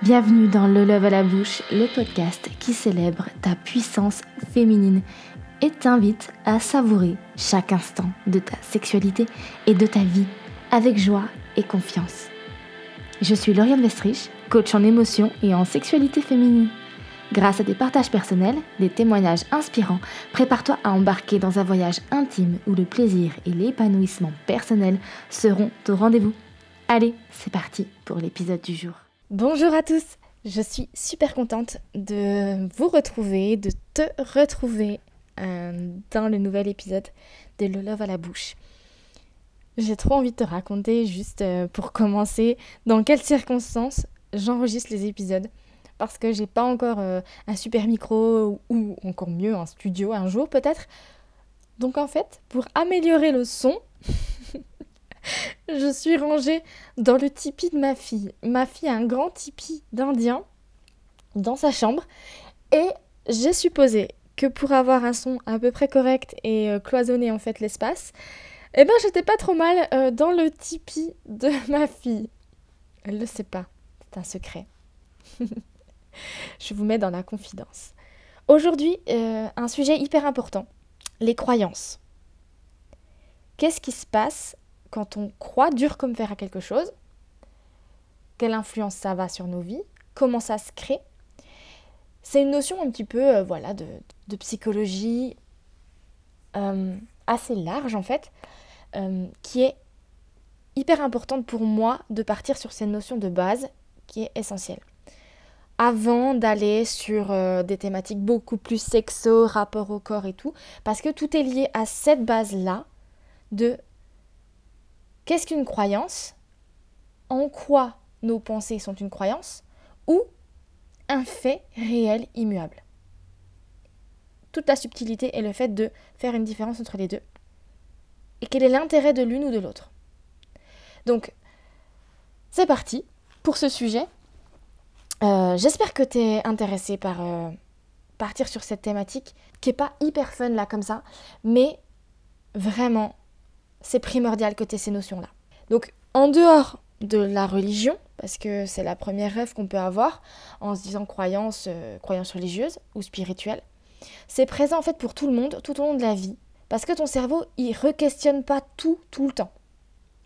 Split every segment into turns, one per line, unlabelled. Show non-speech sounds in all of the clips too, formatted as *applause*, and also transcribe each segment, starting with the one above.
Bienvenue dans Le Love à la bouche, le podcast qui célèbre ta puissance féminine et t'invite à savourer chaque instant de ta sexualité et de ta vie avec joie et confiance. Je suis Lauriane Westrich, coach en émotion et en sexualité féminine. Grâce à des partages personnels, des témoignages inspirants, prépare-toi à embarquer dans un voyage intime où le plaisir et l'épanouissement personnel seront au rendez-vous. Allez, c'est parti pour l'épisode du jour. Bonjour à tous, je suis super contente de vous retrouver, de te retrouver euh, dans le nouvel épisode de Le Love à la bouche. J'ai trop envie de te raconter, juste euh, pour commencer, dans quelles circonstances j'enregistre les épisodes. Parce que j'ai pas encore euh, un super micro ou encore mieux un studio un jour peut-être. Donc en fait, pour améliorer le son, *laughs* je suis rangée dans le tipi de ma fille. Ma fille a un grand tipi d'Indien dans sa chambre et j'ai supposé que pour avoir un son à peu près correct et euh, cloisonner en fait l'espace, eh ben j'étais pas trop mal euh, dans le tipi de *laughs* ma fille. Elle le sait pas, c'est un secret. *laughs* je vous mets dans la confidence. Aujourd'hui, euh, un sujet hyper important, les croyances. Qu'est-ce qui se passe quand on croit dur comme fer à quelque chose, quelle influence ça va sur nos vies, comment ça se crée. C'est une notion un petit peu euh, voilà, de, psychologie euh, assez large en fait, euh, qui est hyper importante pour moi de partir sur cette notion de base qui est essentielle. Avant d'aller sur des thématiques beaucoup plus sexo, rapport au corps et tout, parce que tout est lié à cette base-là de Qu'est-ce qu'une croyance? En quoi nos pensées sont une croyance? Ou un fait réel immuable? Toute la subtilité est le fait de faire une différence entre les deux. Et quel est l'intérêt de l'une ou de l'autre? Donc, c'est parti pour ce sujet. Euh, j'espère que tu es intéressé par euh, partir sur cette thématique qui n'est pas hyper fun là comme ça, mais vraiment c'est primordial que tu aies ces notions-là. Donc, en dehors de la religion, parce que c'est la première rêve qu'on peut avoir en se disant croyance, euh, croyance religieuse ou spirituelle, c'est présent en fait pour tout le monde tout au long de la vie. Parce que ton cerveau, il re-questionne pas tout, tout le temps.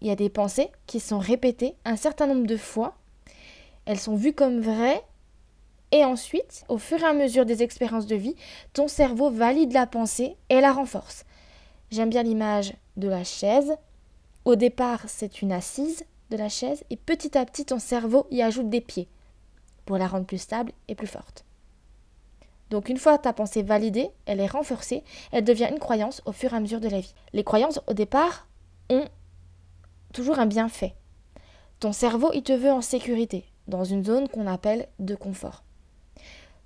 Il y a des pensées qui sont répétées un certain nombre de fois, elles sont vues comme vraies, et ensuite, au fur et à mesure des expériences de vie, ton cerveau valide la pensée et la renforce. J'aime bien l'image de la chaise. Au départ, c'est une assise de la chaise et petit à petit, ton cerveau y ajoute des pieds pour la rendre plus stable et plus forte. Donc une fois ta pensée validée, elle est renforcée, elle devient une croyance au fur et à mesure de la vie. Les croyances au départ ont toujours un bienfait. Ton cerveau, il te veut en sécurité, dans une zone qu'on appelle de confort.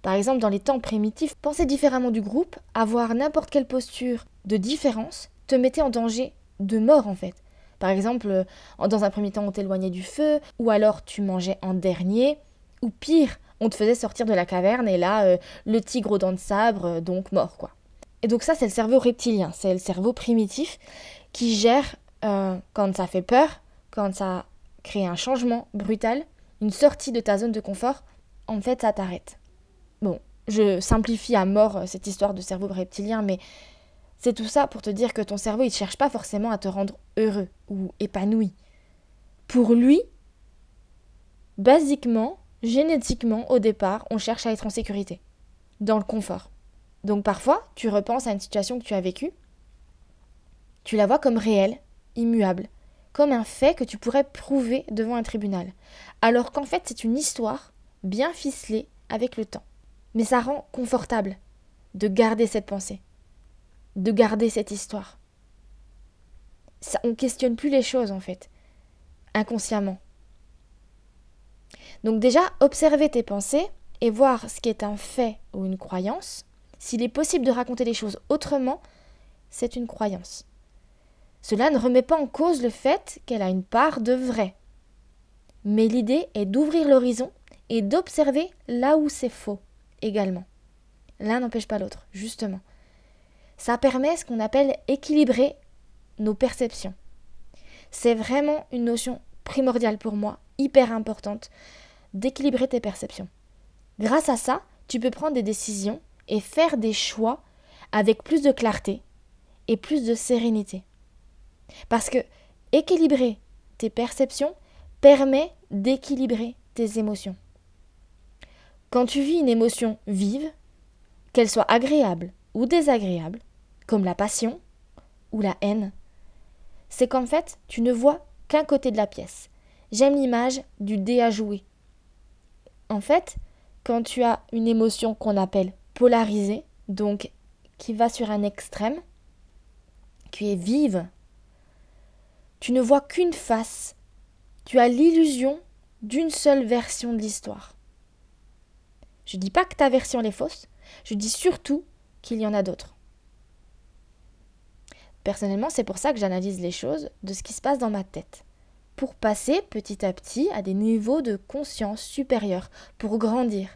Par exemple, dans les temps primitifs, penser différemment du groupe, avoir n'importe quelle posture de différence, te mettait en danger de mort en fait. Par exemple, euh, dans un premier temps, on t'éloignait du feu, ou alors tu mangeais en dernier, ou pire, on te faisait sortir de la caverne et là, euh, le tigre aux dents de sabre, euh, donc mort quoi. Et donc ça, c'est le cerveau reptilien, c'est le cerveau primitif qui gère quand ça fait peur, quand ça crée un changement brutal, une sortie de ta zone de confort, en fait, ça t'arrête. Bon, je simplifie à mort cette histoire de cerveau reptilien, mais c'est tout ça pour te dire que ton cerveau, il ne cherche pas forcément à te rendre heureux ou épanoui. Pour lui, basiquement, génétiquement, au départ, on cherche à être en sécurité, dans le confort. Donc parfois, tu repenses à une situation que tu as vécue, tu la vois comme réelle, immuable, comme un fait que tu pourrais prouver devant un tribunal, alors qu'en fait c'est une histoire bien ficelée avec le temps. Mais ça rend confortable de garder cette pensée de garder cette histoire. Ça, on questionne plus les choses en fait, inconsciemment. Donc déjà, observer tes pensées et voir ce qui est un fait ou une croyance. S'il est possible de raconter les choses autrement, c'est une croyance. Cela ne remet pas en cause le fait qu'elle a une part de vrai. Mais l'idée est d'ouvrir l'horizon et d'observer là où c'est faux également. L'un n'empêche pas l'autre, justement. Ça permet ce qu'on appelle équilibrer nos perceptions. C'est vraiment une notion primordiale pour moi, hyper importante, d'équilibrer tes perceptions. Grâce à ça, tu peux prendre des décisions et faire des choix avec plus de clarté et plus de sérénité. Parce que équilibrer tes perceptions permet d'équilibrer tes émotions. Quand tu vis une émotion vive, qu'elle soit agréable ou désagréable, comme la passion ou la haine, c'est qu'en fait, tu ne vois qu'un côté de la pièce. J'aime l'image du dé à jouer. En fait, quand tu as une émotion qu'on appelle polarisée, donc qui va sur un extrême, qui est vive, tu ne vois qu'une face. Tu as l'illusion d'une seule version de l'histoire. Je ne dis pas que ta version est fausse, je dis surtout qu'il y en a d'autres. Personnellement, c'est pour ça que j'analyse les choses de ce qui se passe dans ma tête, pour passer petit à petit à des niveaux de conscience supérieurs, pour grandir.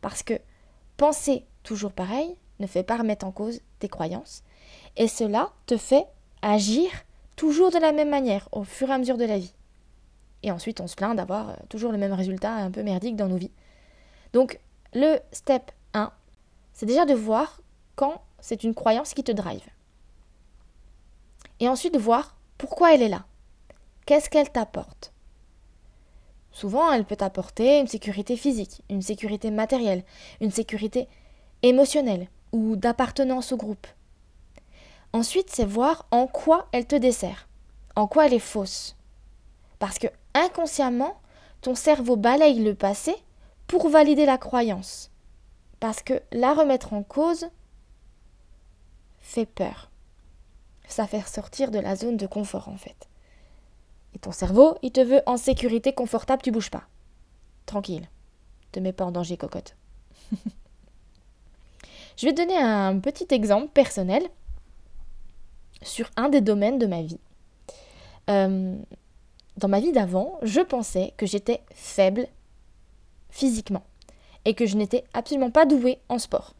Parce que penser toujours pareil ne fait pas remettre en cause tes croyances, et cela te fait agir toujours de la même manière au fur et à mesure de la vie. Et ensuite, on se plaint d'avoir euh, toujours le même résultat un peu merdique dans nos vies. Donc, le step 1, c'est déjà de voir quand c'est une croyance qui te drive. Et ensuite voir pourquoi elle est là. Qu'est-ce qu'elle t'apporte? Souvent, elle peut t'apporter une sécurité physique, une sécurité matérielle, une sécurité émotionnelle ou d'appartenance au groupe. Ensuite, c'est voir en quoi elle te dessert, en quoi elle est fausse. Parce que inconsciemment, ton cerveau balaye le passé pour valider la croyance. Parce que la remettre en cause fait peur. Ça fait sortir de la zone de confort en fait. Et ton cerveau, il te veut en sécurité confortable, tu bouges pas. Tranquille. Te mets pas en danger, cocotte. *laughs* Je vais te donner un petit exemple personnel sur un des domaines de ma vie. Euh, dans ma vie d'avant, je pensais que j'étais faible physiquement et que je n'étais absolument pas douée en sport.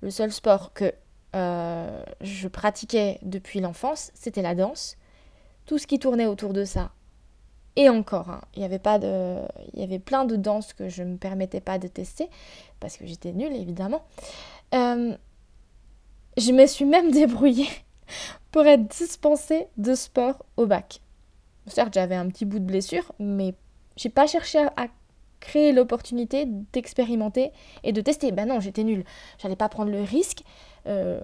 Le seul sport que euh, je pratiquais depuis l'enfance, c'était la danse. Tout ce qui tournait autour de ça. Et encore, hein, il y avait pas de, il y avait plein de danses que je ne me permettais pas de tester parce que j'étais nulle évidemment. Euh, je me suis même *laughs* débrouillée pour être dispensée de sport au bac. Certes, j'avais un petit bout de blessure, mais j'ai pas cherché à, créer l'opportunité d'expérimenter et de tester. Ben non, j'étais nulle. J'allais pas prendre le risque euh,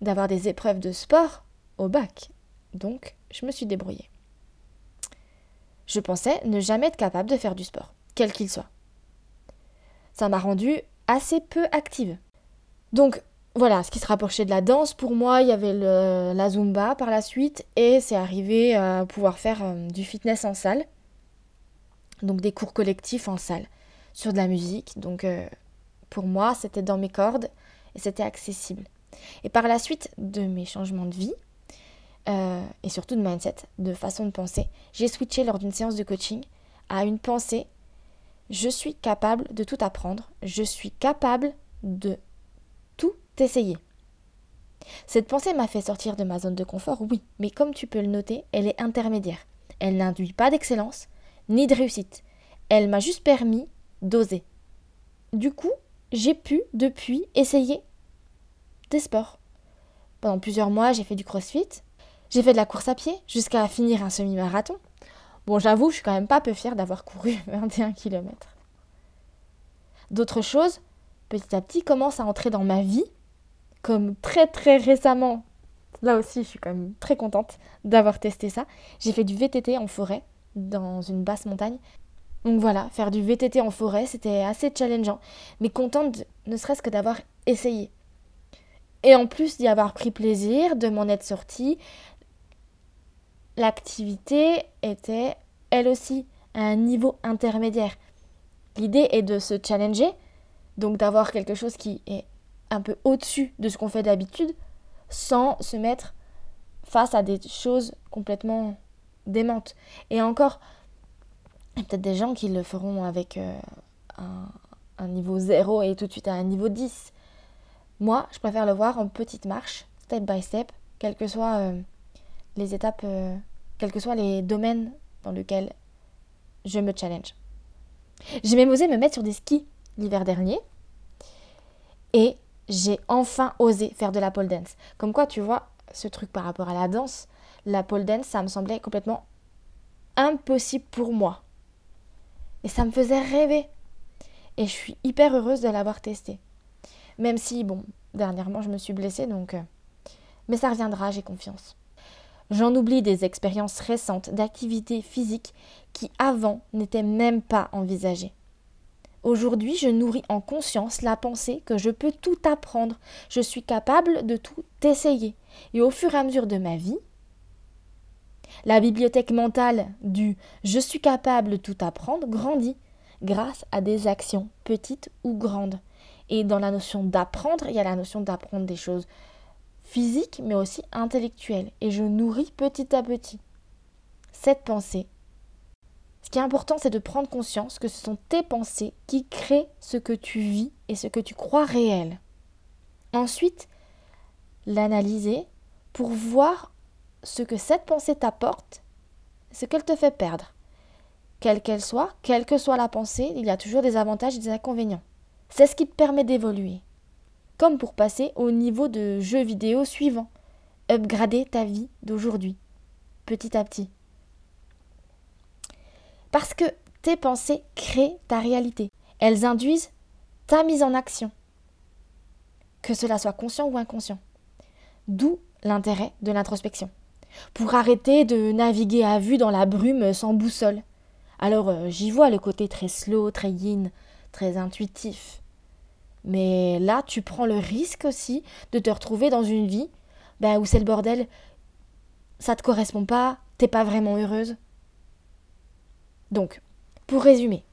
d'avoir des épreuves de sport au bac. Donc, je me suis débrouillée. Je pensais ne jamais être capable de faire du sport, quel qu'il soit. Ça m'a rendue assez peu active. Donc, voilà, ce qui se rapprochait de la danse, pour moi, il y avait la zumba par la suite, et c'est arrivé à pouvoir faire euh, du fitness en salle, donc des cours collectifs en salle, sur de la musique. Donc, euh, pour moi, c'était dans mes cordes et c'était accessible. Et par la suite de mes changements de vie, euh, et surtout de mindset, de façon de penser, j'ai switché lors d'une séance de coaching à une pensée je suis capable de tout apprendre, je suis capable de tout essayer. Cette pensée m'a fait sortir de ma zone de confort, oui, mais comme tu peux le noter, elle est intermédiaire. Elle n'induit pas d'excellence, ni de réussite. Elle m'a juste permis d'oser. Du coup, j'ai pu, depuis, essayer des sports. Pendant plusieurs mois, j'ai fait du crossfit, j'ai fait de la course à pied, jusqu'à finir un semi-marathon. Bon, j'avoue, je suis quand même pas peu fière d'avoir couru *laughs* 21 km. D'autres choses, petit à petit, commencent à entrer dans ma vie, comme très très récemment. Là aussi, je suis quand même très contente d'avoir testé ça. J'ai fait du VTT en forêt, dans une basse montagne. Donc voilà, faire du VTT en forêt, c'était assez challengeant, mais contente ne serait-ce que d'avoir essayé. Et en plus d'y avoir pris plaisir, de m'en être sortie, l'activité était elle aussi à un niveau intermédiaire. L'idée est de se challenger, donc d'avoir quelque chose qui est un peu au-dessus de ce qu'on fait d'habitude, sans se mettre face à des choses complètement démentes. Et encore, il y a peut-être des gens qui le feront avec euh, un, niveau 0 et tout de suite à un niveau 10. Moi, je préfère le voir en petite marche, step by step, que soient euh, les étapes, euh, quels que soient les domaines dans lesquels je me challenge. J'ai même osé me mettre sur des skis l'hiver dernier et j'ai enfin osé faire de la pole dance. Comme quoi, tu vois, ce truc par rapport à la danse, la pole dance, ça me semblait complètement impossible pour moi. Et ça me faisait rêver. Et je suis hyper heureuse de l'avoir testé. Même si, bon, dernièrement, je me suis blessée, donc... Euh, mais ça reviendra, j'ai confiance. J'en oublie des expériences récentes d'activités physiques qui avant n'étaient même pas envisagées. Aujourd'hui, je nourris en conscience la pensée que je peux tout apprendre, je suis capable de tout essayer. Et au fur et à mesure de ma vie, la bibliothèque mentale du je suis capable de tout apprendre grandit grâce à des actions petites ou grandes. Et dans la notion d'apprendre, il y a la notion d'apprendre des choses physiques mais aussi intellectuelles. Et je nourris petit à petit cette pensée ce qui est important, c'est de prendre conscience que ce sont tes pensées qui créent ce que tu vis et ce que tu crois réel. Ensuite, l'analyser pour voir ce que cette pensée t'apporte, ce qu'elle te fait perdre. Quelle qu'elle soit, quelle que soit la pensée, il y a toujours des avantages et des inconvénients. C'est ce qui te permet d'évoluer. Comme pour passer au niveau de jeu vidéo suivant. Upgrader ta vie d'aujourd'hui, petit à petit. Parce que tes pensées créent ta réalité. Elles induisent ta mise en action. Que cela soit conscient ou inconscient. D'où l'intérêt de l'introspection. Pour arrêter de naviguer à vue dans la brume sans boussole. Alors euh, j'y vois le côté très slow, très yin, très intuitif. Mais là, tu prends le risque aussi de te retrouver dans une vie bah, où c'est le bordel, ça te correspond pas, t'es pas vraiment heureuse. Donc, pour résumer,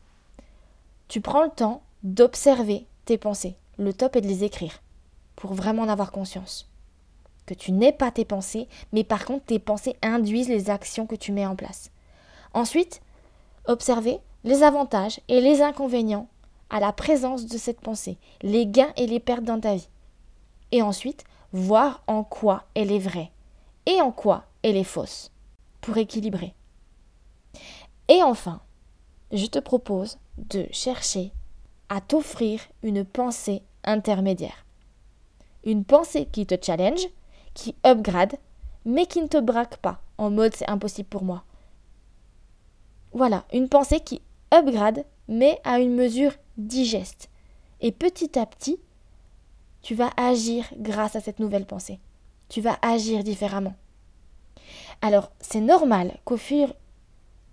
tu prends le temps d'observer tes pensées. Le top est de les écrire pour vraiment en avoir conscience. Que tu n'es pas tes pensées, mais par contre tes pensées induisent les actions que tu mets en place. Ensuite, observer les avantages et les inconvénients à la présence de cette pensée, les gains et les pertes dans ta vie. Et ensuite, voir en quoi elle est vraie et en quoi elle est fausse, pour équilibrer. Et enfin, je te propose de chercher à t'offrir une pensée intermédiaire. Une pensée qui te challenge, qui upgrade, mais qui ne te braque pas en mode c'est impossible pour moi. Voilà, une pensée qui upgrade, mais à une mesure digeste. Et petit à petit, tu vas agir grâce à cette nouvelle pensée. Tu vas agir différemment. Alors, c'est normal qu'au fur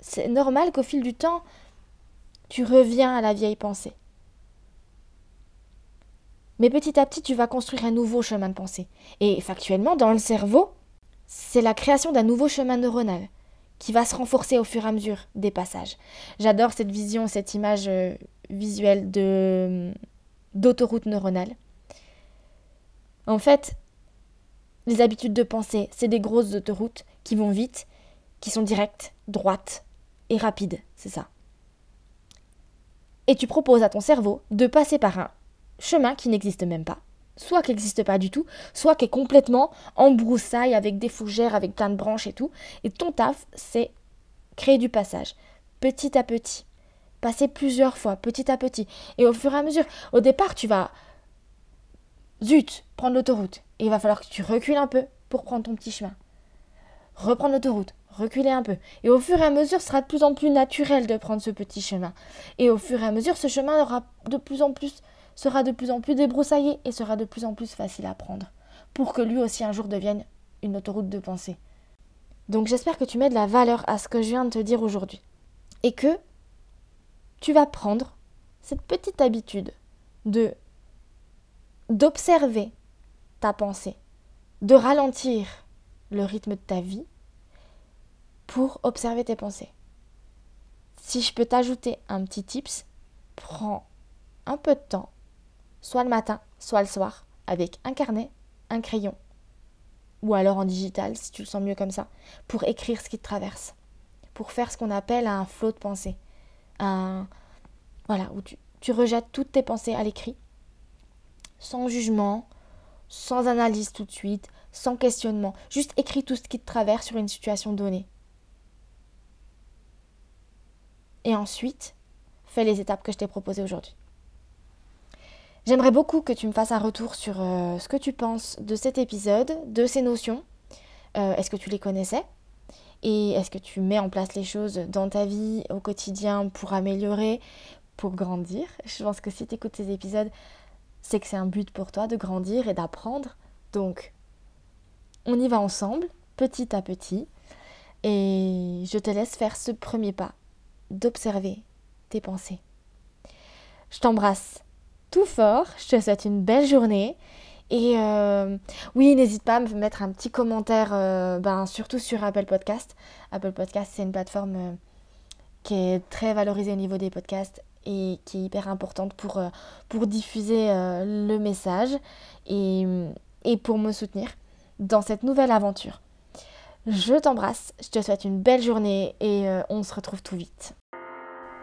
c'est normal qu'au fil du temps, tu reviens à la vieille pensée. Mais petit à petit, tu vas construire un nouveau chemin de pensée. Et factuellement, dans le cerveau, c'est la création d'un nouveau chemin neuronal qui va se renforcer au fur et à mesure des passages. J'adore cette vision, cette image euh, visuelle de d'autoroute neuronale. En fait, les habitudes de pensée, c'est des grosses autoroutes qui vont vite, qui sont directes, droites, et rapide, c'est ça. Et tu proposes à ton cerveau de passer par un chemin qui n'existe même pas, soit qui n'existe pas du tout, soit qui est complètement en broussaille avec des fougères, avec plein de branches et tout. Et ton taf, c'est créer du passage, petit à petit. Passer plusieurs fois, petit à petit. Et au fur et à mesure, au départ, tu vas, zut, prendre l'autoroute. Et il va falloir que tu recules un peu pour prendre ton petit chemin. Reprendre l'autoroute, reculer un peu. Et au fur et à mesure, ce sera de plus en plus naturel de prendre ce petit chemin. Et au fur et à mesure, ce chemin aura de plus en plus, sera de plus en plus débroussaillé et sera de plus en plus facile à prendre. Pour que lui aussi un jour devienne une autoroute de pensée. Donc j'espère que tu mets de la valeur à ce que je viens de te dire aujourd'hui. Et que tu vas prendre cette petite habitude de d'observer ta pensée, de ralentir le rythme de ta vie pour observer tes pensées. Si je peux t'ajouter un petit tips, prends un peu de temps, soit le matin, soit le soir, avec un carnet, un crayon, ou alors en digital si tu le sens mieux comme ça, pour écrire ce qui te traverse, pour faire ce qu'on appelle un flot de pensée. Un voilà, où tu, tu rejettes toutes tes pensées à l'écrit, sans jugement, sans analyse tout de suite, sans questionnement, juste écris tout ce qui te traverse sur une situation donnée. Et ensuite, fais les étapes que je t'ai proposées aujourd'hui. J'aimerais beaucoup que tu me fasses un retour sur euh, ce que tu penses de cet épisode, de ces notions. Euh, est-ce que tu les connaissais? Et est-ce que tu mets en place les choses dans ta vie au quotidien pour améliorer, pour grandir? Je pense que si tu écoutes ces épisodes, c'est que c'est un but pour toi de grandir et d'apprendre. Donc, on y va ensemble, petit à petit. Et je te laisse faire ce premier pas d'observer tes pensées. Je t'embrasse tout fort. Je te souhaite une belle journée. Et euh, oui, n'hésite pas à me mettre un petit commentaire, euh, ben, surtout sur Apple Podcast. Apple Podcast, c'est une plateforme euh, qui est très valorisée au niveau des podcasts et qui est hyper importante pour, pour diffuser le message et, et pour me soutenir dans cette nouvelle aventure. Je t'embrasse, je te souhaite une belle journée et on se retrouve tout vite.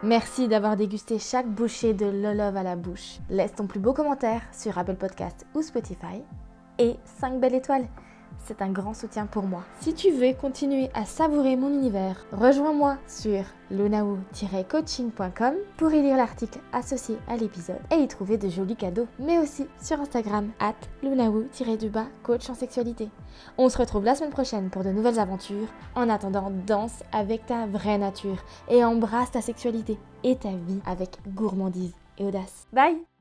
Merci d'avoir dégusté chaque bouchée de Lolove à la bouche. Laisse ton plus beau commentaire sur Apple Podcast ou Spotify et 5 belles étoiles. C'est un grand soutien pour moi. Si tu veux continuer à savourer mon univers, rejoins-moi sur lunao-coaching.com pour y lire l'article associé à l'épisode et y trouver de jolis cadeaux, mais aussi sur Instagram at lunao-du-bas coach en sexualité. On se retrouve la semaine prochaine pour de nouvelles aventures. En attendant, danse avec ta vraie nature et embrasse ta sexualité et ta vie avec gourmandise et audace. Bye